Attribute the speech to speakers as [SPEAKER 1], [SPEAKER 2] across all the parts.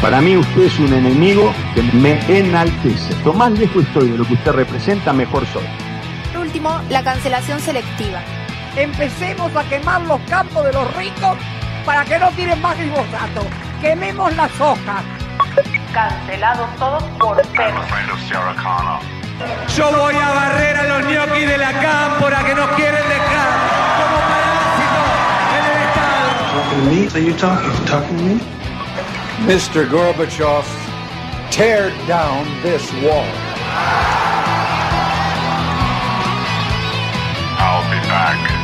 [SPEAKER 1] Para mí usted es un enemigo que me enaltece. Lo más lejos estoy de lo que usted representa, mejor soy.
[SPEAKER 2] Por último, la cancelación selectiva.
[SPEAKER 3] empecemos a quemar los campos de los ricos para que no tiren más glifosato. Quememos las hojas.
[SPEAKER 2] Cancelados todos por cero.
[SPEAKER 4] Yo voy a barrer a los ñoquis de la cámpora que nos quieren dejar como parásitos en el Estado.
[SPEAKER 5] Mr. Gorbachev, tear down this wall.
[SPEAKER 6] I'll be back.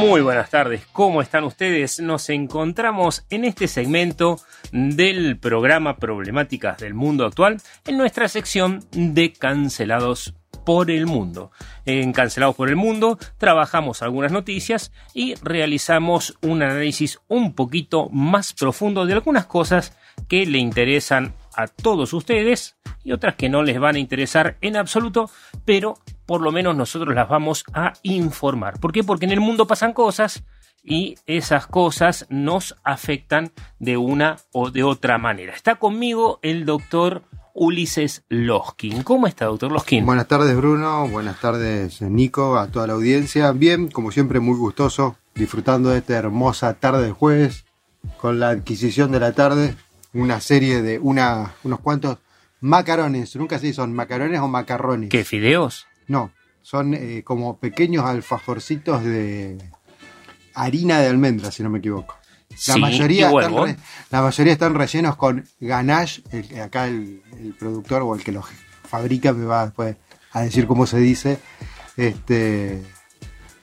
[SPEAKER 7] Muy buenas tardes, ¿cómo están ustedes? Nos encontramos en este segmento del programa Problemáticas del Mundo Actual en nuestra sección de Cancelados por el Mundo. En Cancelados por el Mundo trabajamos algunas noticias y realizamos un análisis un poquito más profundo de algunas cosas que le interesan a todos ustedes y otras que no les van a interesar en absoluto, pero por lo menos nosotros las vamos a informar. ¿Por qué? Porque en el mundo pasan cosas y esas cosas nos afectan de una o de otra manera. Está conmigo el doctor Ulises Loskin. ¿Cómo está, doctor Loskin?
[SPEAKER 8] Buenas tardes Bruno, buenas tardes Nico, a toda la audiencia. Bien, como siempre muy gustoso, disfrutando de esta hermosa tarde de jueves, con la adquisición de la tarde, una serie de una, unos cuantos macarones, nunca sé si son macarones o macarrones.
[SPEAKER 7] ¿Qué, fideos?
[SPEAKER 8] No, son eh, como pequeños alfajorcitos de harina de almendra, si no me equivoco. La,
[SPEAKER 7] Sí,
[SPEAKER 8] mayoría están
[SPEAKER 7] huevo.
[SPEAKER 8] re- la mayoría están rellenos con ganache. el- acá el, el productor o el que los fabrica me va después a decir cómo se dice. Este,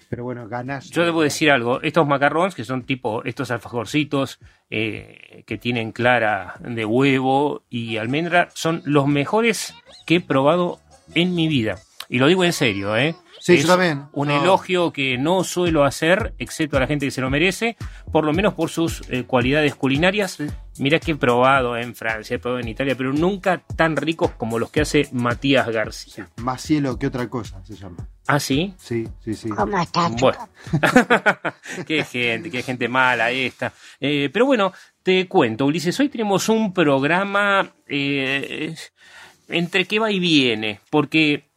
[SPEAKER 8] pero bueno, ganache.
[SPEAKER 7] Yo debo decir algo, estos macarrones, que son tipo estos alfajorcitos eh, que tienen clara de huevo y almendra, son los mejores que he probado en mi vida. Y lo digo en serio, ¿eh?
[SPEAKER 8] Sí,
[SPEAKER 7] Es
[SPEAKER 8] yo también.
[SPEAKER 7] Un
[SPEAKER 8] No.
[SPEAKER 7] elogio que no suelo hacer, excepto a la gente que se lo merece, por lo menos por sus eh, cualidades culinarias. Mira que he probado en Francia, he probado en Italia, pero nunca tan ricos como los que hace Matías García.
[SPEAKER 8] Más cielo que otra cosa se llama.
[SPEAKER 7] ¿Ah, sí?
[SPEAKER 8] Sí, sí, sí.
[SPEAKER 7] Bueno, qué gente, qué gente mala esta. Eh, pero bueno, te cuento, Ulises, hoy tenemos un programa eh, entre que va y viene, porque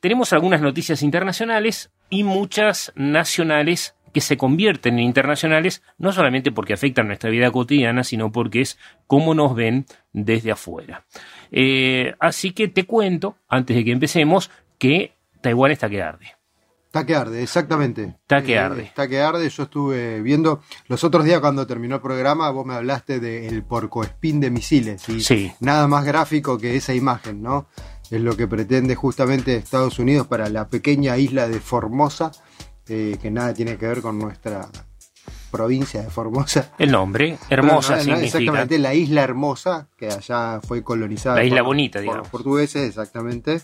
[SPEAKER 7] tenemos algunas noticias internacionales y muchas nacionales que se convierten en internacionales, no solamente porque afectan nuestra vida cotidiana, sino porque es cómo nos ven desde afuera. Eh, así que te cuento, antes de que empecemos, que Taiwán está que arde.
[SPEAKER 8] Está que arde, exactamente.
[SPEAKER 7] Está que
[SPEAKER 8] Eh,
[SPEAKER 7] arde.
[SPEAKER 8] Está que arde. Yo estuve viendo los otros días cuando terminó el programa, vos me hablaste del porcoespín de misiles. Y
[SPEAKER 7] Sí.
[SPEAKER 8] nada más gráfico que esa imagen, ¿no? Es lo que pretende justamente Estados Unidos para la pequeña isla de Formosa, eh, que nada tiene que ver con nuestra provincia de Formosa.
[SPEAKER 7] El nombre, hermosa
[SPEAKER 8] No, no, no,
[SPEAKER 7] significa.
[SPEAKER 8] Exactamente, la isla hermosa, que allá fue colonizada.
[SPEAKER 7] La isla
[SPEAKER 8] por-
[SPEAKER 7] bonita,
[SPEAKER 8] por
[SPEAKER 7] digamos.
[SPEAKER 8] los portugueses, exactamente.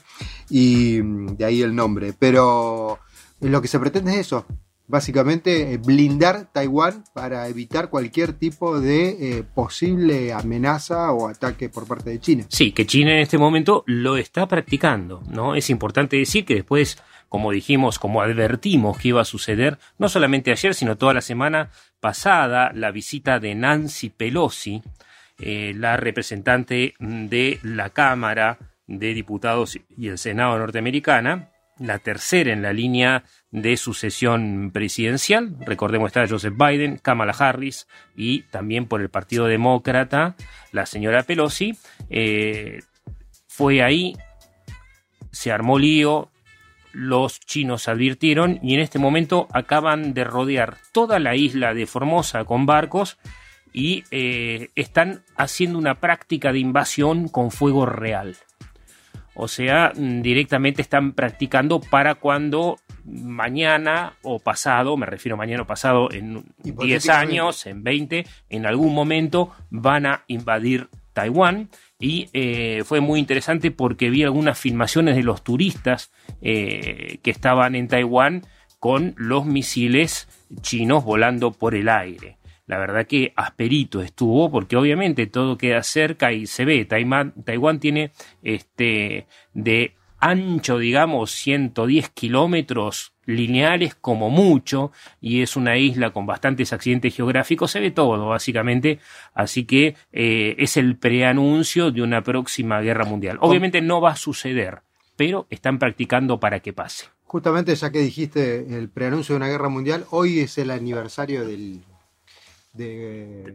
[SPEAKER 8] Y mm, de ahí el nombre. Pero lo que se pretende es eso. Básicamente eh, blindar Taiwán para evitar cualquier tipo de eh, posible amenaza o ataque por parte de China.
[SPEAKER 7] Sí, que China en este momento lo está practicando, ¿no? Es importante decir que después, como dijimos, como advertimos que iba a suceder, no solamente ayer, sino toda la semana pasada, la visita de Nancy Pelosi, eh, la representante de la Cámara de Diputados y el Senado norteamericana, la tercera en la línea de sucesión presidencial. Recordemos está Joseph Biden, Kamala Harris y también por el Partido Demócrata la señora Pelosi. Eh, fue ahí, se armó lío, los chinos advirtieron y en este momento acaban de rodear toda la isla de Formosa con barcos y eh, están haciendo una práctica de invasión con fuego real. O sea, mm, directamente están practicando para cuando mañana o pasado, me refiero mañana o pasado, en 10 años, en 20, en algún momento van a invadir Taiwán. Y eh, fue muy interesante porque vi algunas filmaciones de los turistas eh, que estaban en Taiwán con los misiles chinos volando por el aire. La verdad que asperito estuvo, porque obviamente todo queda cerca y se ve. Taiwán, Taiwán tiene este de ancho, digamos, 110 kilómetros lineales como mucho, y es una isla con bastantes accidentes geográficos, se ve todo, básicamente, así que eh, es el preanuncio de una próxima guerra mundial. Obviamente no va a suceder, pero están practicando para que pase.
[SPEAKER 8] Justamente ya que dijiste el preanuncio de una guerra mundial, hoy es el aniversario del de,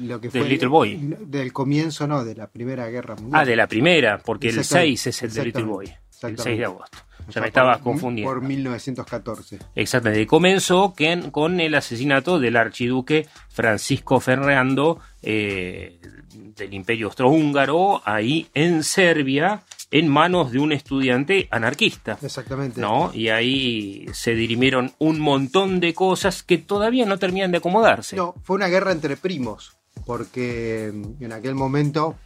[SPEAKER 8] lo que fue
[SPEAKER 7] Little Boy.
[SPEAKER 8] Del comienzo, no, de la Primera Guerra Mundial.
[SPEAKER 7] Ah, de la primera, porque el 6 es el de Little Boy, el 6 de agosto. Ya me estabas confundiendo.
[SPEAKER 8] Por 1914.
[SPEAKER 7] Exactamente. Comenzó con el asesinato del archiduque Francisco Fernando eh, del Imperio Austrohúngaro, ahí en Serbia, en manos de un estudiante anarquista.
[SPEAKER 8] Exactamente.
[SPEAKER 7] ¿no? Y ahí se dirimieron un montón de cosas que todavía no terminan de acomodarse.
[SPEAKER 8] No, fue una guerra entre primos, porque en aquel momento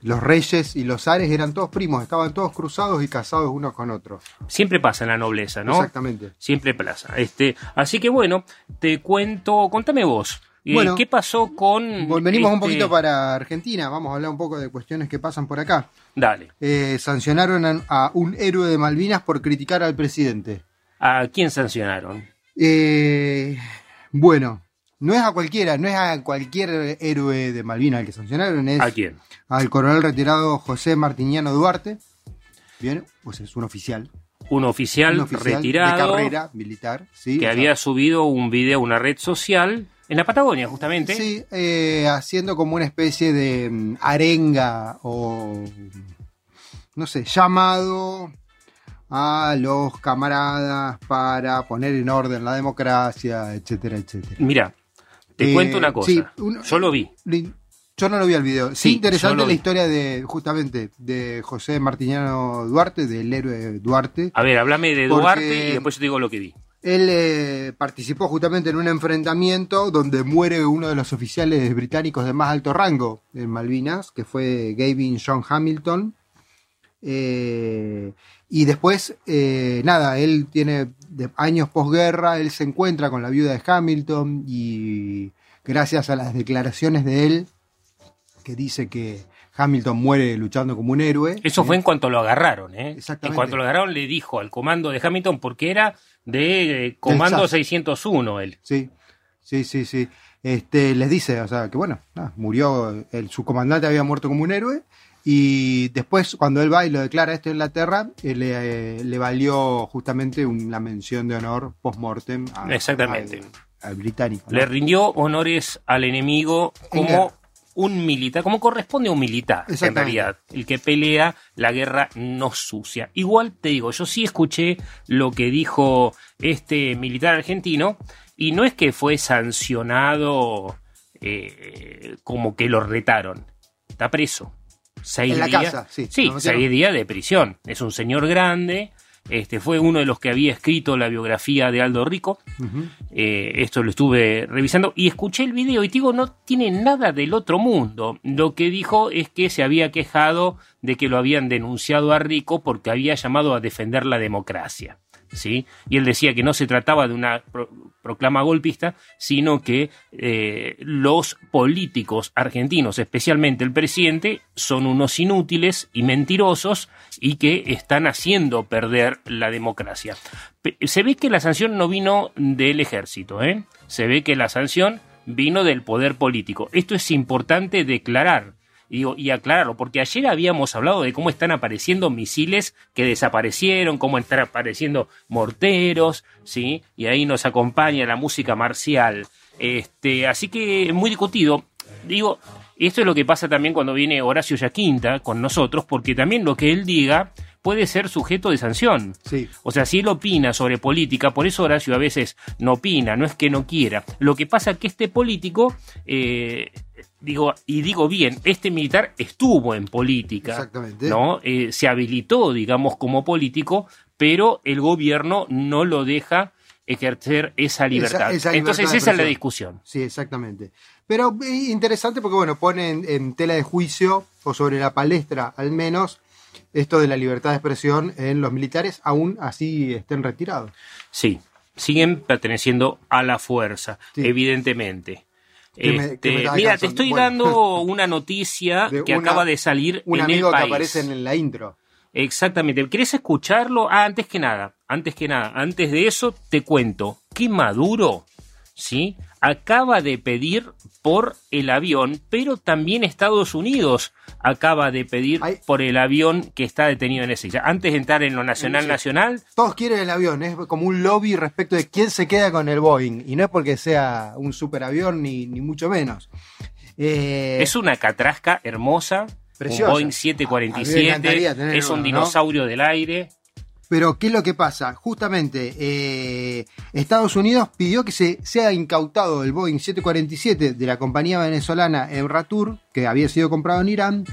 [SPEAKER 8] los reyes y los zares eran todos primos, estaban todos cruzados y casados unos con otros.
[SPEAKER 7] Siempre pasa en la nobleza, ¿no?
[SPEAKER 8] Exactamente.
[SPEAKER 7] Siempre pasa. Este, así que bueno, te cuento, contame vos. Bueno, ¿Qué pasó con.?
[SPEAKER 8] Venimos un poquito para Argentina, vamos a hablar un poco de cuestiones que pasan por acá.
[SPEAKER 7] Dale.
[SPEAKER 8] Eh, sancionaron a, un héroe de Malvinas por criticar al presidente.
[SPEAKER 7] ¿A quién sancionaron?
[SPEAKER 8] Eh, bueno, no es a cualquiera, no es a cualquier héroe de Malvinas al que sancionaron, es.
[SPEAKER 7] ¿A quién?
[SPEAKER 8] Al coronel retirado José Martiniano Duarte. Bien, pues es un oficial.
[SPEAKER 7] Un oficial, retirado.
[SPEAKER 8] De carrera militar, sí.
[SPEAKER 7] Que había subido un video a una red social en la Patagonia, justamente.
[SPEAKER 8] Sí, eh, haciendo como una especie de mm, arenga o, no sé, llamado a los camaradas para poner en orden la democracia, etcétera, etcétera.
[SPEAKER 7] Mira, te cuento una cosa. yo lo vi.
[SPEAKER 8] Yo no lo vi el video. Sí, interesante la historia de, justamente, de José Martiniano Duarte, del héroe Duarte.
[SPEAKER 7] A ver, háblame de Duarte y después yo te digo lo que vi.
[SPEAKER 8] Él eh, participó justamente en un enfrentamiento donde muere uno de los oficiales británicos de más alto rango en Malvinas, que fue Gavin John Hamilton. Eh, y después, eh, nada, él tiene años posguerra, él se encuentra con la viuda de Hamilton y gracias a las declaraciones de él, que dice que Hamilton muere luchando como un héroe.
[SPEAKER 7] Eso fue en cuanto lo agarraron, ¿eh? Exactamente. En cuanto lo agarraron le dijo al comando de Hamilton, porque era de eh, Comando 601 él.
[SPEAKER 8] Sí, sí, sí, sí. Este, les dice, o sea, que bueno, murió, el, su comandante había muerto como un héroe y después cuando él va y lo declara esto en Inglaterra, eh, le, le, valió justamente una mención de honor post-mortem
[SPEAKER 7] Exactamente.
[SPEAKER 8] Al, británico.
[SPEAKER 7] Le rindió honores al enemigo como un militar, como corresponde a un militar, en realidad, el que pelea la guerra no sucia. Igual te digo, yo sí escuché lo que dijo este militar argentino, y no es que fue sancionado eh, como que lo retaron, está preso. Seis días, sí, sí seis días de prisión. Es un señor grande, este, fue uno de los que había escrito la biografía de Aldo Rico. Eh, esto lo estuve revisando y escuché el video y digo, no tiene nada del otro mundo. Lo que dijo es que se había quejado de que lo habían denunciado a Rico porque había llamado a defender la democracia. ¿Sí? Y él decía que no se trataba de una proclama golpista, sino que eh, los políticos argentinos, especialmente el presidente, son unos inútiles y mentirosos y que están haciendo perder la democracia. Se ve que la sanción no vino del ejército, ¿eh? se ve que la sanción vino del poder político. Esto es importante declarar y, y aclararlo, porque ayer habíamos hablado de cómo están apareciendo misiles que desaparecieron, cómo están apareciendo morteros, ¿sí? Y ahí nos acompaña la música marcial. Este, así que muy discutido. Digo, esto es lo que pasa también cuando viene Horacio Yaquinta con nosotros, porque también lo que él diga puede ser sujeto de sanción.
[SPEAKER 8] Sí.
[SPEAKER 7] O sea, si él opina sobre política, por eso Horacio a veces no opina, no es que no quiera. Lo que pasa es que este político eh, digo, y digo bien, este militar estuvo en política,
[SPEAKER 8] Exactamente.
[SPEAKER 7] ¿no? Eh, se habilitó, digamos, como político, pero el gobierno no lo deja ejercer esa libertad.
[SPEAKER 8] Esa- esa libertad
[SPEAKER 7] Entonces esa es la discusión.
[SPEAKER 8] Sí, exactamente. Pero interesante porque, bueno, pone en, en tela de juicio, o sobre la palestra al menos, esto de la libertad de expresión en los militares, aún así estén retirados.
[SPEAKER 7] Sí, siguen perteneciendo a la fuerza,
[SPEAKER 8] Sí.
[SPEAKER 7] evidentemente.
[SPEAKER 8] ¿Qué me-
[SPEAKER 7] Este,
[SPEAKER 8] me
[SPEAKER 7] mira, te estoy
[SPEAKER 8] Bueno.
[SPEAKER 7] dando una noticia que
[SPEAKER 8] una-
[SPEAKER 7] acaba de salir
[SPEAKER 8] Un
[SPEAKER 7] en
[SPEAKER 8] amigo
[SPEAKER 7] el
[SPEAKER 8] que aparece en la intro.
[SPEAKER 7] Exactamente. ¿Querés escucharlo? Ah, antes que nada, antes que nada, antes de eso te cuento que Maduro, ¿sí? Acaba de pedir por el avión, pero también Estados Unidos acaba de pedir
[SPEAKER 8] Ay.
[SPEAKER 7] por el avión que está detenido en ese. Antes de entrar en lo nacional
[SPEAKER 8] Sí.
[SPEAKER 7] nacional,
[SPEAKER 8] Todos quieren el avión, es como un lobby respecto de quién se queda con el Boeing. Y no es porque sea un superavión ni, ni mucho menos. Eh,
[SPEAKER 7] es una catrasca hermosa.
[SPEAKER 8] Preciosa.
[SPEAKER 7] Un Boeing
[SPEAKER 8] A mí me
[SPEAKER 7] 747,
[SPEAKER 8] encantaría tener
[SPEAKER 7] es un dinosaurio del aire.
[SPEAKER 8] Pero, ¿qué es lo que pasa? Justamente, eh, Estados Unidos pidió que se sea incautado el Boeing 747 de la compañía venezolana Embratur, que había sido comprado en Irán,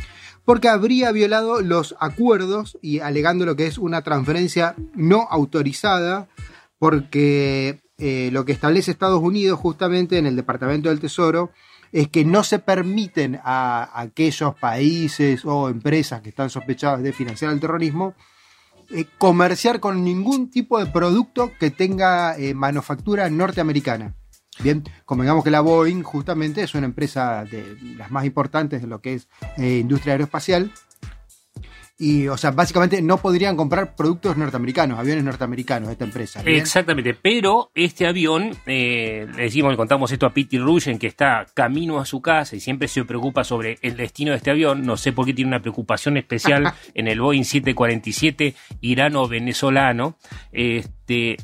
[SPEAKER 8] porque habría violado los acuerdos y alegando lo que es una transferencia no autorizada, porque eh, lo que establece Estados Unidos justamente en el Departamento del Tesoro es que no se permiten a aquellos países o empresas que están sospechadas de financiar el terrorismo eh, comerciar con ningún tipo de producto que tenga eh, manufactura norteamericana. Bien, convengamos que la Boeing justamente es una empresa de las más importantes de lo que es eh, industria aeroespacial. Y, o sea, básicamente no podrían comprar productos norteamericanos, aviones norteamericanos de esta empresa. ¿bien?
[SPEAKER 7] Exactamente, pero este avión, eh, le decimos, le contamos esto a Pete Rugen, que está camino a su casa y siempre se preocupa sobre el destino de este avión. No sé por qué tiene una preocupación especial en el Boeing 747 irano-venezolano. Este,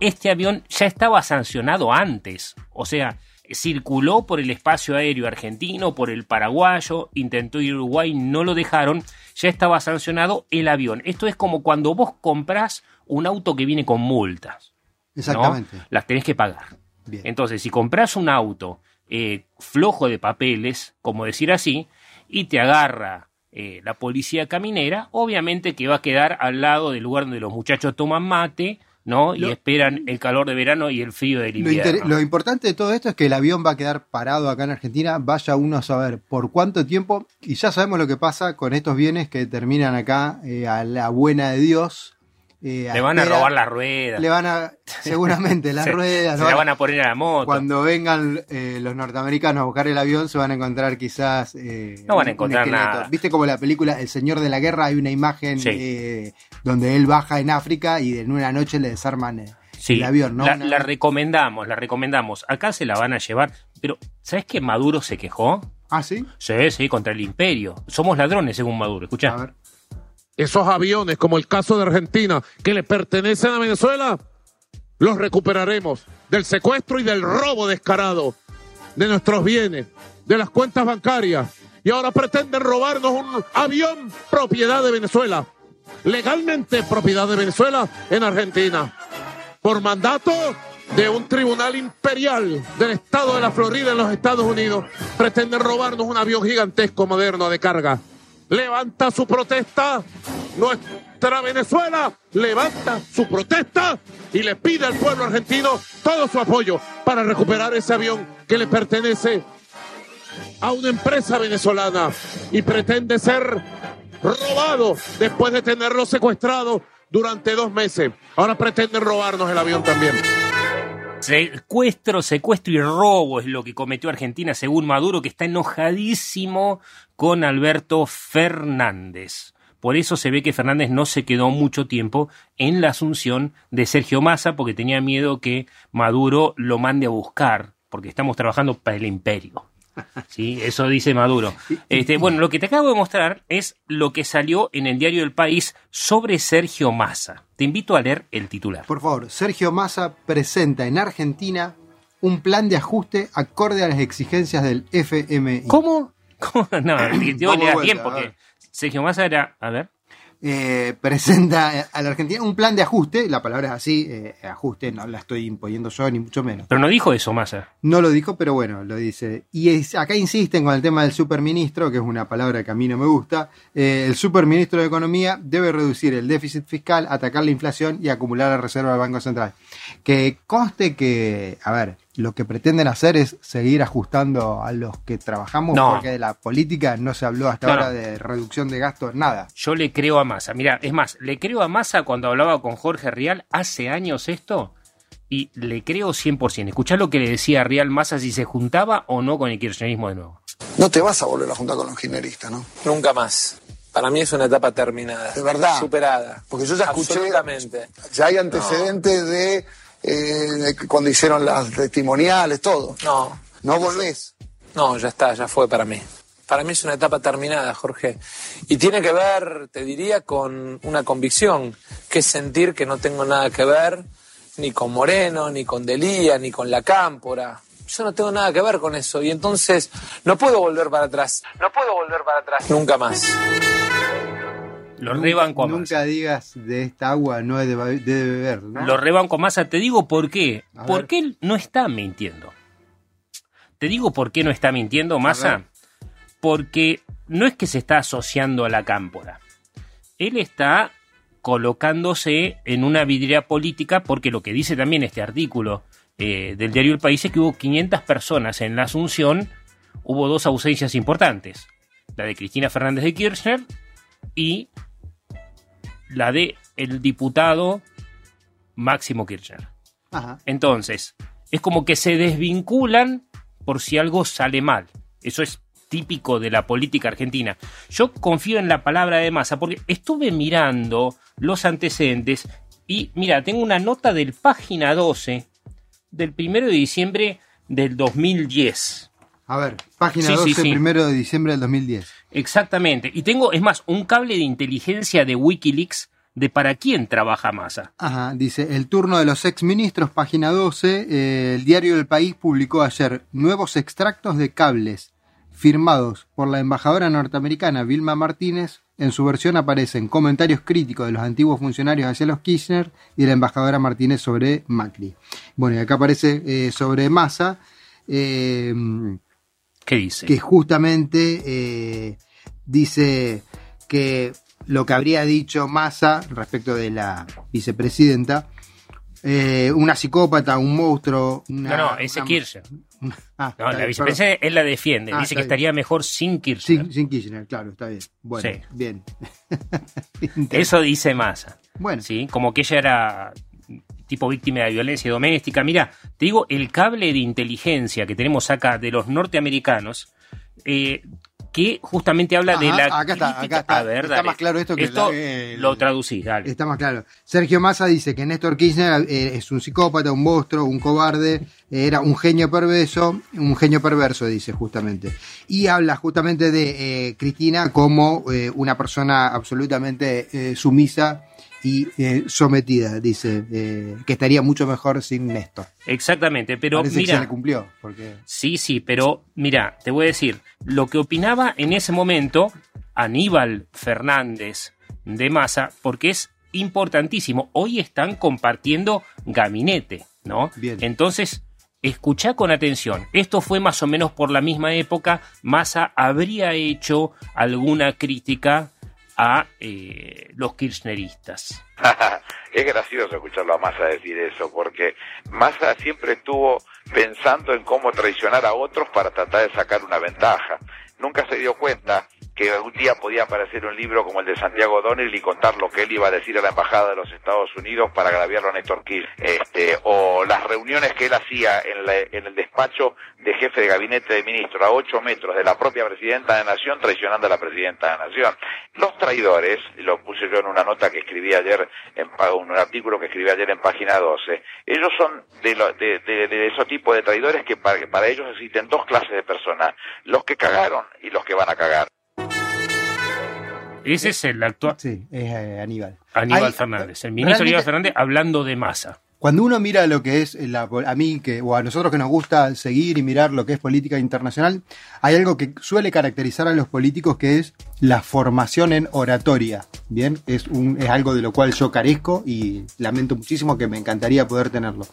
[SPEAKER 7] este avión ya estaba sancionado antes, o sea, circuló por el espacio aéreo argentino, por el paraguayo, intentó ir a Uruguay, no lo dejaron, ya estaba sancionado el avión. Esto es como cuando vos comprás un auto que viene con multas. ¿no?
[SPEAKER 8] Exactamente.
[SPEAKER 7] Las tenés que pagar.
[SPEAKER 8] Bien.
[SPEAKER 7] Entonces, si compras un auto eh, flojo de papeles, como decir así, y te agarra eh, la policía caminera, obviamente que va a quedar al lado del lugar donde los muchachos toman mate, ¿no?
[SPEAKER 8] Lo-
[SPEAKER 7] y esperan el calor de verano y el frío del
[SPEAKER 8] Lo,
[SPEAKER 7] invierno.
[SPEAKER 8] lo importante de todo esto es que el avión va a quedar parado acá en Argentina, vaya uno a saber por cuánto tiempo, y ya sabemos lo que pasa con estos bienes que terminan acá eh, a la buena de Dios. Eh,
[SPEAKER 7] Le van a robar las ruedas.
[SPEAKER 8] Le van a, seguramente, las
[SPEAKER 7] Se-
[SPEAKER 8] ruedas.
[SPEAKER 7] Se
[SPEAKER 8] ¿no?
[SPEAKER 7] la van a poner a la moto.
[SPEAKER 8] Cuando vengan eh, los norteamericanos a buscar el avión, se van a encontrar quizás. eh,
[SPEAKER 7] No van a encontrar nada.
[SPEAKER 8] Viste como la película El Señor de la Guerra, hay una imagen
[SPEAKER 7] Sí.
[SPEAKER 8] donde él baja en África y en una noche le desarman
[SPEAKER 7] Sí,
[SPEAKER 8] el avión, ¿no?
[SPEAKER 7] la,
[SPEAKER 8] Una-
[SPEAKER 7] la recomendamos, la recomendamos. Acá se la van a llevar. Pero, ¿sabes que Maduro se quejó?
[SPEAKER 8] Ah, sí.
[SPEAKER 7] Sí, sí, contra el imperio. Somos ladrones, según Maduro. Escuchá.
[SPEAKER 8] A ver.
[SPEAKER 9] Esos aviones, como el caso de Argentina, que le pertenecen a Venezuela, los recuperaremos del secuestro y del robo descarado de nuestros bienes, de las cuentas bancarias. Y ahora pretenden robarnos un avión propiedad de Venezuela, legalmente propiedad de Venezuela en Argentina, por mandato de un tribunal imperial del estado de la Florida en los Estados Unidos, pretenden robarnos un avión gigantesco moderno de carga levanta su protesta. Nuestra Venezuela levanta su protesta y le pide al pueblo argentino todo su apoyo para recuperar ese avión que le pertenece a una empresa venezolana y pretende ser robado después de tenerlo secuestrado durante dos meses. Ahora pretenden robarnos el avión también.
[SPEAKER 7] Secuestro, secuestro y robo es lo que cometió Argentina según Maduro, que está enojadísimo con Alberto Fernández. Por eso se ve que Fernández no se quedó mucho tiempo en la asunción de Sergio Massa, porque tenía miedo que Maduro lo mande a buscar, porque estamos trabajando para el imperio. Sí, eso dice Maduro. Este, bueno, lo que te acabo de mostrar es lo que salió en el diario El País sobre Sergio Massa. Te invito a leer el titular.
[SPEAKER 8] Por favor, Sergio Massa presenta en Argentina un plan de ajuste acorde a las exigencias del FMI.
[SPEAKER 7] ¿Cómo? ¿Cómo? No, te voy a leer bien porque. Sergio Massa era. A ver.
[SPEAKER 8] Eh, presenta a la Argentina un plan de ajuste, la palabra es así, eh, ajuste, no la estoy imponiendo yo ni mucho menos.
[SPEAKER 7] Pero no dijo eso, Massa.
[SPEAKER 8] No lo dijo, pero bueno, lo dice. Y es- acá insisten con el tema del superministro, que es una palabra que a mí no me gusta. Eh, el superministro de Economía debe reducir el déficit fiscal, atacar la inflación y acumular la reserva del Banco Central. Que conste que, a ver, lo que pretenden hacer es seguir ajustando a los que trabajamos,
[SPEAKER 7] No.
[SPEAKER 8] porque de la política no se habló hasta
[SPEAKER 7] No,
[SPEAKER 8] ahora
[SPEAKER 7] no.
[SPEAKER 8] de reducción de gastos, nada.
[SPEAKER 7] Yo le creo a Massa. Mira, es más, le creo a Massa cuando hablaba con Jorge Rial hace años esto. Y le creo 100%. Escuchá lo que le decía a Rial Massa si se juntaba o no con el kirchnerismo de nuevo.
[SPEAKER 10] No te vas a volver a juntar con los kirchneristas, ¿no?
[SPEAKER 11] Nunca más. Para mí es una etapa terminada.
[SPEAKER 10] De verdad.
[SPEAKER 11] Superada.
[SPEAKER 10] Porque yo ya escuché-
[SPEAKER 11] Absolutamente.
[SPEAKER 10] Ya hay antecedentes de, eh, cuando hicieron las testimoniales, todo.
[SPEAKER 11] No.
[SPEAKER 10] No volvés.
[SPEAKER 11] No, ya está, ya fue para mí. Para mí es una etapa terminada, Jorge. Y tiene que ver, te diría, con una convicción, que es sentir que no tengo nada que ver ni con Moreno, ni con Delía, ni con La Cámpora. Yo no tengo nada que ver con eso. Y entonces no puedo volver para atrás. No puedo volver para atrás. Nunca más.
[SPEAKER 7] Lo rebanco a Massa.
[SPEAKER 8] Nunca digas de esta agua no es de, be- de beber, ¿no?
[SPEAKER 7] Lo rebanco a Massa. Te digo por qué.
[SPEAKER 8] A ver.
[SPEAKER 7] Porque él no está mintiendo. Te digo por qué no está mintiendo, Massa.
[SPEAKER 8] ver.
[SPEAKER 7] Porque no es que se está asociando a la cámpora. Él está colocándose en una vidriera política porque lo que dice también este artículo eh, del diario El País es que hubo 500 personas en la Asunción, hubo dos ausencias importantes, la de Cristina Fernández de Kirchner y la de el diputado Máximo Kirchner.
[SPEAKER 8] Ajá.
[SPEAKER 7] Entonces, es como que se desvinculan por si algo sale mal. Eso es típico de la política argentina. Yo confío en la palabra de Massa porque estuve mirando los antecedentes y mira, tengo una nota del página 12 del 1 de diciembre del 2010.
[SPEAKER 8] A ver, página
[SPEAKER 7] Sí, sí,
[SPEAKER 8] 12,
[SPEAKER 7] sí.
[SPEAKER 8] primero de diciembre del 2010.
[SPEAKER 7] Exactamente. Y tengo, es más, un cable de inteligencia de Wikileaks de para quién trabaja Massa.
[SPEAKER 8] Ajá, dice, el turno de los exministros, página 12, eh, el diario del País publicó ayer nuevos extractos de cables firmados por la embajadora norteamericana Vilma Martínez. En su versión aparecen comentarios críticos de los antiguos funcionarios hacia los Kirchner y de la embajadora Martínez sobre Macri. Bueno, y acá aparece eh, sobre Massa, eh,
[SPEAKER 7] ¿Qué dice?
[SPEAKER 8] que justamente eh, dice que lo que habría dicho Massa respecto de la vicepresidenta, eh, una psicópata, un monstruo. Una,
[SPEAKER 7] no, no, ese
[SPEAKER 8] una-
[SPEAKER 7] Kirchner.
[SPEAKER 8] Ah,
[SPEAKER 7] No, la
[SPEAKER 8] bien,
[SPEAKER 7] vicepresidenta él la defiende.
[SPEAKER 8] Ah,
[SPEAKER 7] dice que
[SPEAKER 8] bien.
[SPEAKER 7] estaría mejor sin Kirchner.
[SPEAKER 8] Sin, sin Kirchner, claro, está bien. Bueno,
[SPEAKER 7] Sí.
[SPEAKER 8] bien.
[SPEAKER 7] Eso dice Massa.
[SPEAKER 8] Bueno.
[SPEAKER 7] ¿sí? Como que ella era tipo víctima de violencia doméstica. Mira, te digo, el cable de inteligencia que tenemos acá de los norteamericanos, eh, que justamente habla de la.
[SPEAKER 8] acá está,
[SPEAKER 7] crítica-
[SPEAKER 8] acá está.
[SPEAKER 7] A ver,
[SPEAKER 8] Está
[SPEAKER 7] dale.
[SPEAKER 8] más claro esto que
[SPEAKER 7] Esto
[SPEAKER 8] la- el-
[SPEAKER 7] lo traducís, dale.
[SPEAKER 8] Está más claro. Sergio Massa dice que Néstor Kirchner eh, es un psicópata, un monstruo, un cobarde, eh, era un genio perverso, un genio perverso, dice justamente. Y habla justamente de eh, Cristina como eh, una persona absolutamente eh, sumisa y eh, sometida, dice, eh, que estaría mucho mejor sin Néstor.
[SPEAKER 7] Exactamente, pero
[SPEAKER 8] Parece que
[SPEAKER 7] mira.
[SPEAKER 8] se le cumplió, porque
[SPEAKER 7] Sí, sí, pero mira, te voy a decir, lo que opinaba en ese momento Aníbal Fernández de Massa, porque es importantísimo, hoy están compartiendo gabinete, ¿no?
[SPEAKER 8] Bien.
[SPEAKER 7] Entonces, escucha con atención, esto fue más o menos por la misma época, Massa habría hecho alguna crítica a eh, los kirchneristas.
[SPEAKER 6] es gracioso escucharlo a Massa decir eso, porque Massa siempre estuvo pensando en cómo traicionar a otros para tratar de sacar una ventaja. Nunca se dio cuenta que un día podía aparecer un libro como el de Santiago O'Donnell y contar lo que él iba a decir a la embajada de los Estados Unidos para agraviarlo a Néstor Kirchner, este, o las reuniones que él hacía en, la- en el despacho de jefe de gabinete de ministro a ocho metros de la propia presidenta de Nación traicionando a la presidenta de Nación. Los traidores, lo puse yo en una nota que escribí ayer, en, un artículo que escribí ayer en página 12, ellos son de, lo- de, de- de esos tipos de traidores que para ellos existen dos clases de personas, los que cagaron y los que van a cagar.
[SPEAKER 7] Ese es el actual
[SPEAKER 8] sí, es eh, Aníbal.
[SPEAKER 7] Aníbal
[SPEAKER 8] Hay-
[SPEAKER 7] Fernández, el ministro
[SPEAKER 8] realmente-
[SPEAKER 7] Aníbal Fernández hablando de Massa.
[SPEAKER 8] Cuando uno mira lo que es la, a mí que o a nosotros que nos gusta seguir y mirar lo que es política internacional, hay algo que suele caracterizar a los políticos que es la formación en oratoria. Bien, es un es algo de lo cual yo carezco y lamento muchísimo que me encantaría poder tenerlo.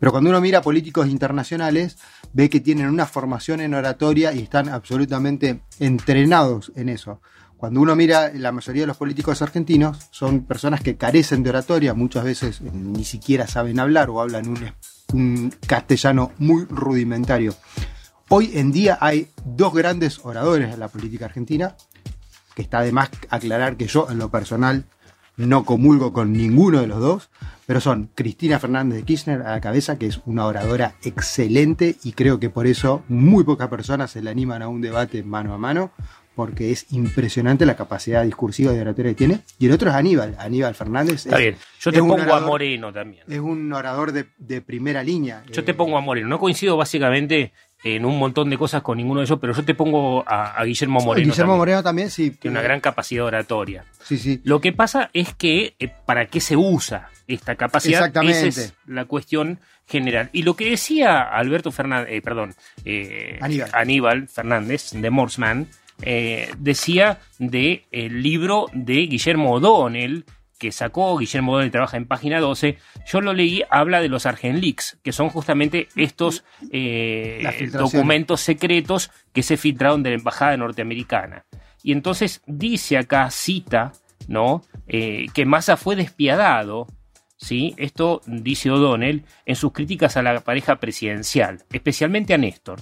[SPEAKER 8] Pero cuando uno mira políticos internacionales, ve que tienen una formación en oratoria y están absolutamente entrenados en eso. Cuando uno mira la mayoría de los políticos argentinos, son personas que carecen de oratoria, muchas veces eh, ni siquiera saben hablar o hablan un, castellano muy rudimentario. Hoy en día hay dos grandes oradores en la política argentina, que está de más aclarar que yo en lo personal no comulgo con ninguno de los dos, pero son Cristina Fernández de Kirchner a la cabeza, que es una oradora excelente y creo que por eso muy pocas personas se le animan a un debate mano a mano, porque es impresionante la capacidad discursiva de oratoria que tiene. Y el otro es Aníbal, Aníbal Fernández.
[SPEAKER 7] Está
[SPEAKER 8] es,
[SPEAKER 7] bien, yo te pongo a Moreno también.
[SPEAKER 8] Es un orador de, de primera línea.
[SPEAKER 7] Yo te pongo a Moreno. No coincido básicamente en un montón de cosas con ninguno de ellos, pero yo te pongo a, a Guillermo Moreno.
[SPEAKER 8] Guillermo
[SPEAKER 7] también.
[SPEAKER 8] Moreno también, sí.
[SPEAKER 7] Tiene una gran capacidad oratoria.
[SPEAKER 8] Sí, sí.
[SPEAKER 7] Lo que pasa es que eh, para qué se usa esta capacidad,
[SPEAKER 8] Exactamente.
[SPEAKER 7] esa es la cuestión general. Y lo que decía Alberto Fernández, eh, perdón, eh,
[SPEAKER 8] Aníbal.
[SPEAKER 7] Fernández de Morsman, eh, decía de el libro de Guillermo O'Donnell que sacó, Guillermo O'Donnell trabaja en página 12, yo lo leí, habla de los Argenleaks, que son justamente estos eh, documentos secretos que se filtraron de la embajada norteamericana. Y entonces dice acá, cita, ¿no? Eh, que Massa fue despiadado, ¿sí? Esto dice O'Donnell en sus críticas a la pareja presidencial, especialmente a Néstor.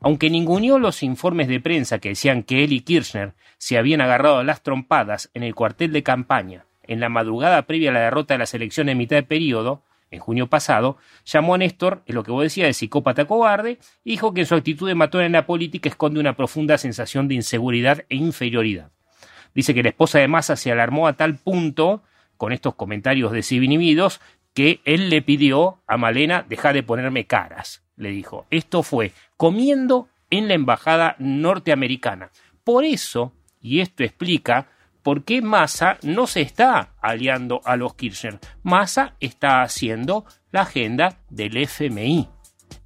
[SPEAKER 7] Aunque ninguneó los informes de prensa que decían que él y Kirchner se habían agarrado a las trompadas en el cuartel de campaña en la madrugada previa a la derrota de las elecciones de mitad de periodo, en junio pasado, llamó a Néstor, en lo que vos decías, de psicópata cobarde, y dijo que su actitud de matón en la política esconde una profunda sensación de inseguridad e inferioridad. Dice que la esposa de Massa se alarmó a tal punto, con estos comentarios desinhibidos, que él le pidió a Malena dejar de ponerme caras, le dijo. Esto fue comiendo en la embajada norteamericana. Por eso, y esto explica por qué Massa no se está aliando a los Kirchner. Massa está haciendo la agenda del FMI.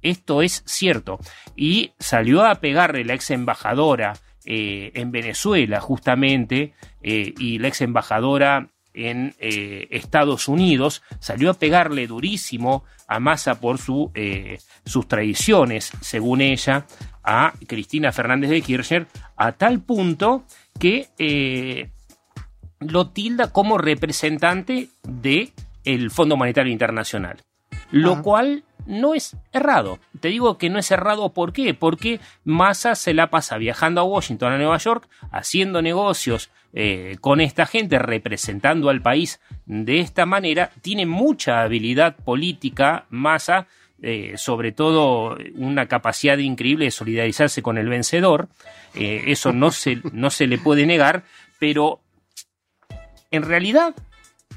[SPEAKER 7] Esto es cierto. Y salió a pegarle la ex embajadora eh, en Venezuela, justamente, eh, y la ex embajadora en eh, Estados Unidos, salió a pegarle durísimo a Massa por su, eh, sus tradiciones, según ella, a Cristina Fernández de Kirchner, a tal punto que eh, lo tilda como representante de el Fondo Monetario Internacional. Lo
[SPEAKER 8] Ah.
[SPEAKER 7] cual no es errado. Te digo que no es errado ¿por qué? Porque Massa se la pasa viajando a Washington, a Nueva York, haciendo negocios eh, con esta gente, representando al país de esta manera. Tiene mucha habilidad política Massa, eh, sobre todo una capacidad increíble de solidarizarse con el vencedor. Eh, eso no se, no se le puede negar, pero en realidad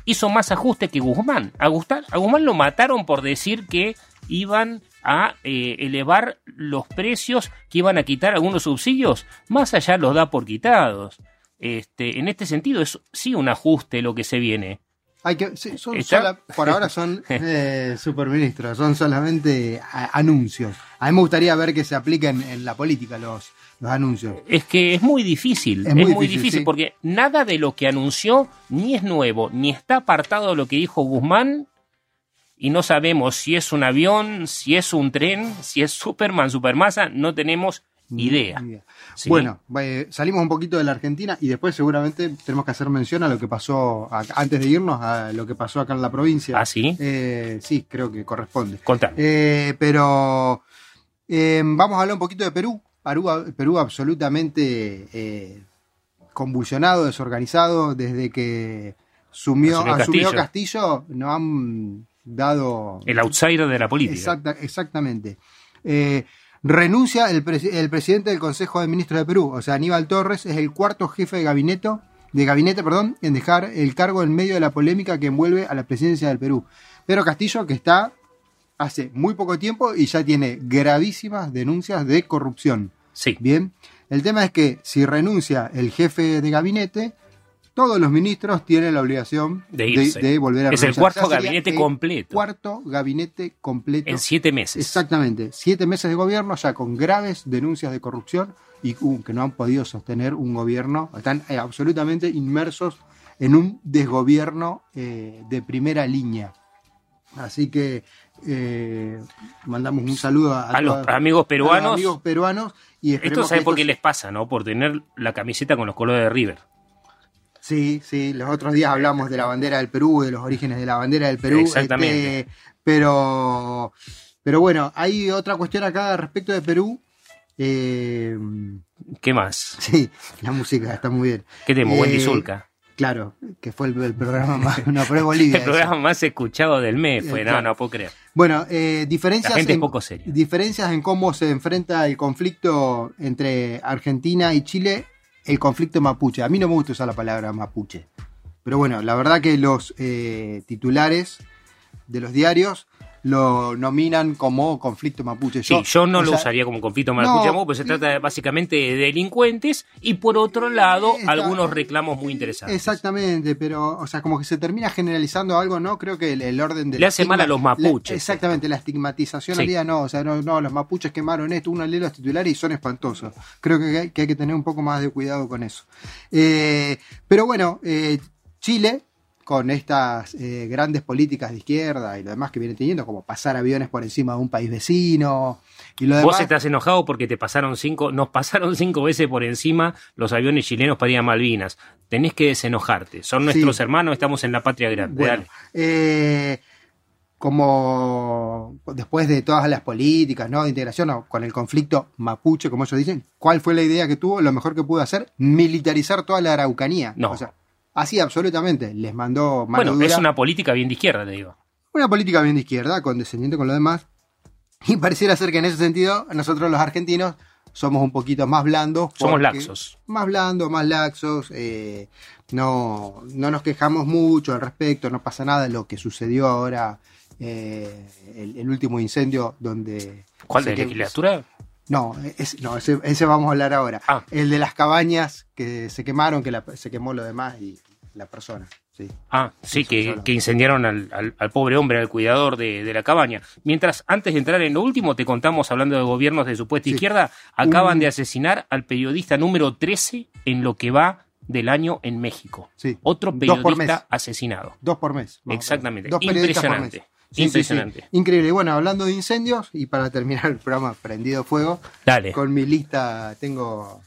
[SPEAKER 7] hizo más ajuste que Guzmán. A, Guzmán. a Guzmán lo mataron por decir que iban a eh, elevar los precios, que iban a quitar algunos subsidios. Más allá los da por quitados. Este, en este sentido es sí un ajuste lo que se viene.
[SPEAKER 8] Hay que, sí, son por ahora son eh, superministros, son solamente a- anuncios. A mí me gustaría ver que se apliquen en la política los, los anuncios.
[SPEAKER 7] Es que es muy difícil,
[SPEAKER 8] Es
[SPEAKER 7] es
[SPEAKER 8] muy
[SPEAKER 7] muy,
[SPEAKER 8] difícil,
[SPEAKER 7] difícil,
[SPEAKER 8] sí.
[SPEAKER 7] porque nada de lo que anunció ni es nuevo, ni está apartado de lo que dijo Guzmán, y no sabemos si es un avión, si es un tren, si es Superman, Supermasa, no tenemos idea. ¿sí?
[SPEAKER 8] Bueno, eh, salimos un poquito de la Argentina y después seguramente tenemos que hacer mención a lo que pasó, a- antes de irnos, a lo que pasó acá en la provincia.
[SPEAKER 7] ¿Ah, sí?
[SPEAKER 8] Eh, sí, creo que corresponde.
[SPEAKER 7] Contame.
[SPEAKER 8] Eh, pero vamos a hablar un poquito de Perú. Perú, Perú absolutamente convulsionado, desorganizado, desde que sumió,
[SPEAKER 7] Asumió Castillo.
[SPEAKER 8] Castillo, nos han dado...
[SPEAKER 7] El outsider de la política.
[SPEAKER 8] Exacta- exactamente. Eh, renuncia el, el presidente del Consejo de Ministros de Perú, o sea, Aníbal Torres, es el cuarto jefe de gabinete, de gabinete perdón, en dejar el cargo en medio de la polémica que envuelve a la presidencia del Perú. Pero Castillo, que está hace muy poco tiempo y ya tiene gravísimas denuncias de corrupción.
[SPEAKER 7] Sí.
[SPEAKER 8] Bien. El tema es que si renuncia el jefe de gabinete, todos los ministros tienen la obligación
[SPEAKER 7] de, irse.
[SPEAKER 8] de, de volver a
[SPEAKER 7] Es el cuarto
[SPEAKER 8] O sea, sería
[SPEAKER 7] gabinete
[SPEAKER 8] el
[SPEAKER 7] completo.
[SPEAKER 8] Cuarto gabinete completo.
[SPEAKER 7] En siete meses.
[SPEAKER 8] Exactamente. Siete meses de gobierno, ya con graves denuncias de corrupción y uh, que no han podido sostener un gobierno. Están eh, absolutamente inmersos en un desgobierno eh, de primera línea. Así que eh, mandamos un saludo a,
[SPEAKER 7] A los amigos
[SPEAKER 8] a los
[SPEAKER 7] peruanos.
[SPEAKER 8] amigos peruanos y
[SPEAKER 7] Esto sabe por qué les pasa, ¿no? Por tener la camiseta con los colores de River.
[SPEAKER 8] Sí, sí, los otros días hablamos de la bandera del Perú, de los orígenes de la bandera del Perú.
[SPEAKER 7] Exactamente.
[SPEAKER 8] este, pero, pero bueno, hay otra cuestión acá respecto de Perú. Eh,
[SPEAKER 7] ¿Qué más?
[SPEAKER 8] sí, la música está muy bien.
[SPEAKER 7] ¿Qué tenemos?
[SPEAKER 8] Eh,
[SPEAKER 7] Wendy Zulka.
[SPEAKER 8] Claro, que fue el, el programa más. No, pero es Bolivia.
[SPEAKER 7] El programa
[SPEAKER 8] eso.
[SPEAKER 7] más escuchado del mes fue,
[SPEAKER 8] Eh,
[SPEAKER 7] no,
[SPEAKER 8] claro.
[SPEAKER 7] no puedo creer.
[SPEAKER 8] Bueno, eh, diferencias,
[SPEAKER 7] La gente es
[SPEAKER 8] en,
[SPEAKER 7] poco seria.
[SPEAKER 8] diferencias en cómo se enfrenta el conflicto entre Argentina y Chile, el conflicto mapuche. A mí no me gusta usar la palabra mapuche, pero bueno, la verdad que los eh, titulares de los diarios lo nominan como conflicto mapuche.
[SPEAKER 7] Sí, yo no lo
[SPEAKER 8] sea,
[SPEAKER 7] usaría como conflicto
[SPEAKER 8] no,
[SPEAKER 7] maracuchamo, pues se trata de, básicamente de delincuentes y por otro lado algunos reclamos muy interesantes.
[SPEAKER 8] Exactamente, pero, o sea, como que se termina generalizando algo, ¿no? Creo que el, el orden de
[SPEAKER 7] Le hace mal a los mapuches.
[SPEAKER 8] La- exactamente, la estigmatización
[SPEAKER 7] Sí.
[SPEAKER 8] al día no, o sea, no, no, los mapuches quemaron esto, uno lee los titulares y son espantosos. Creo que hay que, hay que tener un poco más de cuidado con eso. Eh, pero bueno, eh, Chile, con estas eh, grandes políticas de izquierda y lo demás que viene teniendo, como pasar aviones por encima de un país vecino y lo demás.
[SPEAKER 7] Vos estás enojado porque te pasaron cinco, nos pasaron cinco veces por encima los aviones chilenos para ir a Malvinas. Tenés que desenojarte. Son nuestros
[SPEAKER 8] Sí.
[SPEAKER 7] hermanos, estamos en la patria grande.
[SPEAKER 8] Bueno, eh, como después de todas las políticas ¿no? de integración o con el conflicto mapuche, como ellos dicen, ¿cuál fue la idea que tuvo? Lo mejor que pudo hacer, militarizar toda la Araucanía.
[SPEAKER 7] No.
[SPEAKER 8] O sea, así absolutamente. Les mandó mano
[SPEAKER 7] Bueno,
[SPEAKER 8] dura.
[SPEAKER 7] es una política bien de izquierda, te digo.
[SPEAKER 8] Una política bien de izquierda, condescendiente con lo demás. Y pareciera ser que en ese sentido, nosotros los argentinos somos un poquito más blandos.
[SPEAKER 7] Somos laxos.
[SPEAKER 8] Más blandos, más laxos. eh, no, no nos quejamos mucho al respecto, no pasa nada lo que sucedió ahora, eh, el, el último incendio donde...
[SPEAKER 7] ¿Cuál de
[SPEAKER 8] que-
[SPEAKER 7] legislatura?
[SPEAKER 8] No, es- no ese, ese vamos a hablar ahora.
[SPEAKER 7] Ah.
[SPEAKER 8] El de las cabañas que se quemaron, que la- se quemó lo demás y la persona. Sí.
[SPEAKER 7] Ah, sí, que, incendiaron al, al- al pobre hombre, al cuidador de, de la cabaña. Mientras, antes de entrar en lo último, te contamos, hablando de gobiernos de supuesta
[SPEAKER 8] Sí.
[SPEAKER 7] izquierda, acaban
[SPEAKER 8] Un-
[SPEAKER 7] de asesinar al periodista número 13 en lo que va del año en México.
[SPEAKER 8] Sí.
[SPEAKER 7] Otro
[SPEAKER 8] Dos por mes.
[SPEAKER 7] periodista asesinado.
[SPEAKER 8] Dos por mes.
[SPEAKER 7] Exactamente.
[SPEAKER 8] Dos periodistas por
[SPEAKER 7] Impresionante.
[SPEAKER 8] mes. Sí, sí, sí.
[SPEAKER 7] Impresionante.
[SPEAKER 8] Increíble. Bueno, hablando de incendios, y para terminar el programa Prendido Fuego,
[SPEAKER 7] Dale.
[SPEAKER 8] con mi lista tengo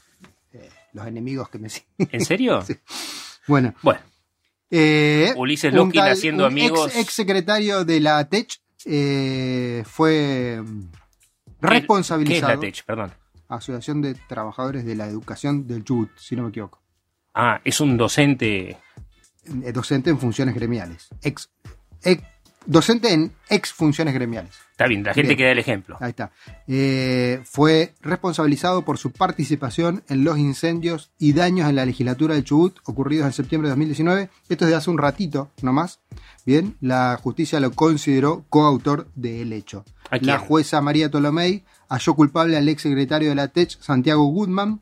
[SPEAKER 8] eh, los enemigos que me siguen.
[SPEAKER 7] ¿En serio?
[SPEAKER 8] Bueno,
[SPEAKER 7] Bueno,
[SPEAKER 8] eh,
[SPEAKER 7] Ulises
[SPEAKER 8] tal-
[SPEAKER 7] haciendo
[SPEAKER 8] un
[SPEAKER 7] amigos.
[SPEAKER 8] Ex, secretario de la TECH eh, fue mm,
[SPEAKER 7] ¿qué-
[SPEAKER 8] responsabilizado.
[SPEAKER 7] ¿Qué es la TECH? Perdón.
[SPEAKER 8] Asociación de Trabajadores de la Educación del Chubut, si no me equivoco.
[SPEAKER 7] Ah, es un docente.
[SPEAKER 8] Docente en funciones gremiales. Ex, ex- docente en ex funciones gremiales.
[SPEAKER 7] Está bien, la gente
[SPEAKER 8] Bien.
[SPEAKER 7] que da el ejemplo.
[SPEAKER 8] Ahí está. Eh, fue responsabilizado por su participación en los incendios y daños en la legislatura del Chubut ocurridos en septiembre de 2019. Esto es de hace un ratito nomás. Bien, la justicia lo consideró coautor del hecho. La jueza María Tolomei halló culpable al ex secretario de la TECH, Santiago Goodman,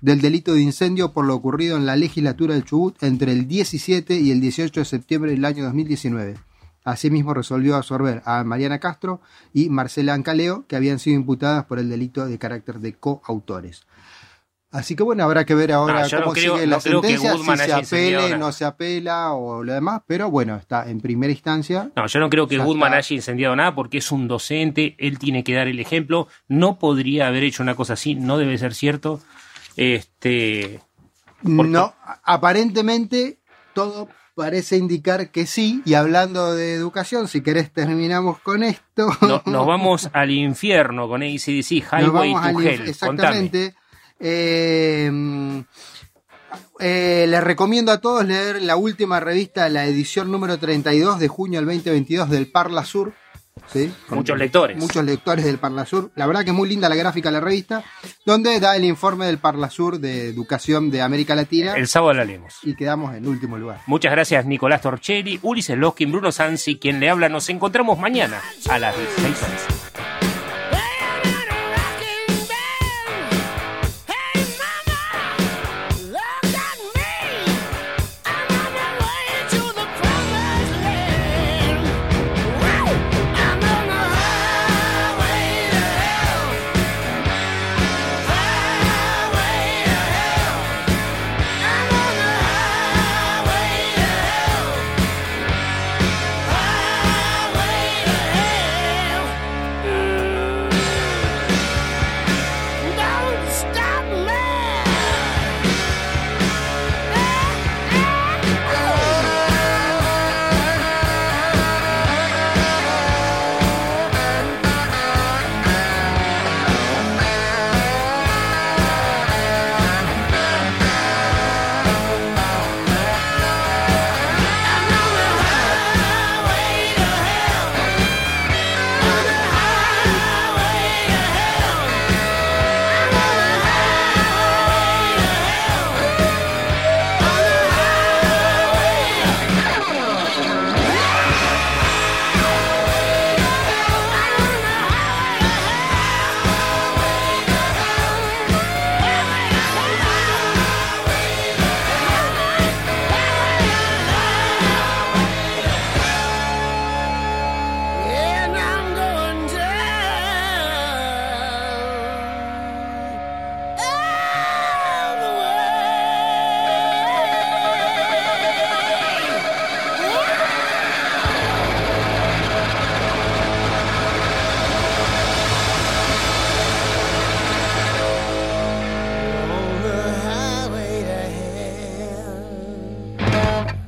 [SPEAKER 8] del delito de incendio por lo ocurrido en la legislatura del Chubut entre el 17 y el 18 de septiembre del año 2019. Asimismo, resolvió absorber a Mariana Castro y Marcela Ancaleo, que habían sido imputadas por el delito de carácter de coautores. Así que bueno, habrá que ver ahora
[SPEAKER 7] Ah, yo no
[SPEAKER 8] cómo
[SPEAKER 7] creo-
[SPEAKER 8] sigue
[SPEAKER 7] no
[SPEAKER 8] la
[SPEAKER 7] que
[SPEAKER 8] sentencia, si se apele, no se apela o lo demás, pero bueno, está en primera instancia.
[SPEAKER 7] No, yo no creo que Goodman
[SPEAKER 8] está.
[SPEAKER 7] haya incendiado nada porque es un docente, él tiene que dar el ejemplo, no podría haber hecho una cosa así, no debe ser cierto. Este,
[SPEAKER 8] No, aparentemente todo parece indicar que sí, y hablando de educación, si querés terminamos con esto.
[SPEAKER 7] no- nos vamos al infierno con ACDC,
[SPEAKER 8] Nos
[SPEAKER 7] Highway
[SPEAKER 8] vamos
[SPEAKER 7] to Hell.
[SPEAKER 8] Exactamente. Eh, eh, les recomiendo a todos leer la última revista, la edición número 32 de junio del 2022 del Parla Sur. ¿Sí? Con
[SPEAKER 7] Muchos lectores.
[SPEAKER 8] Muchos lectores del Parla Sur. La verdad que es muy linda la gráfica de la revista, donde da el informe del Parla Sur de educación de América Latina.
[SPEAKER 7] El sábado la leemos.
[SPEAKER 8] Y quedamos en último lugar.
[SPEAKER 7] Muchas gracias Nicolás Torchelli, Ulises Loskin, Bruno Sansi, quien le habla. Nos encontramos mañana a las 16 horas.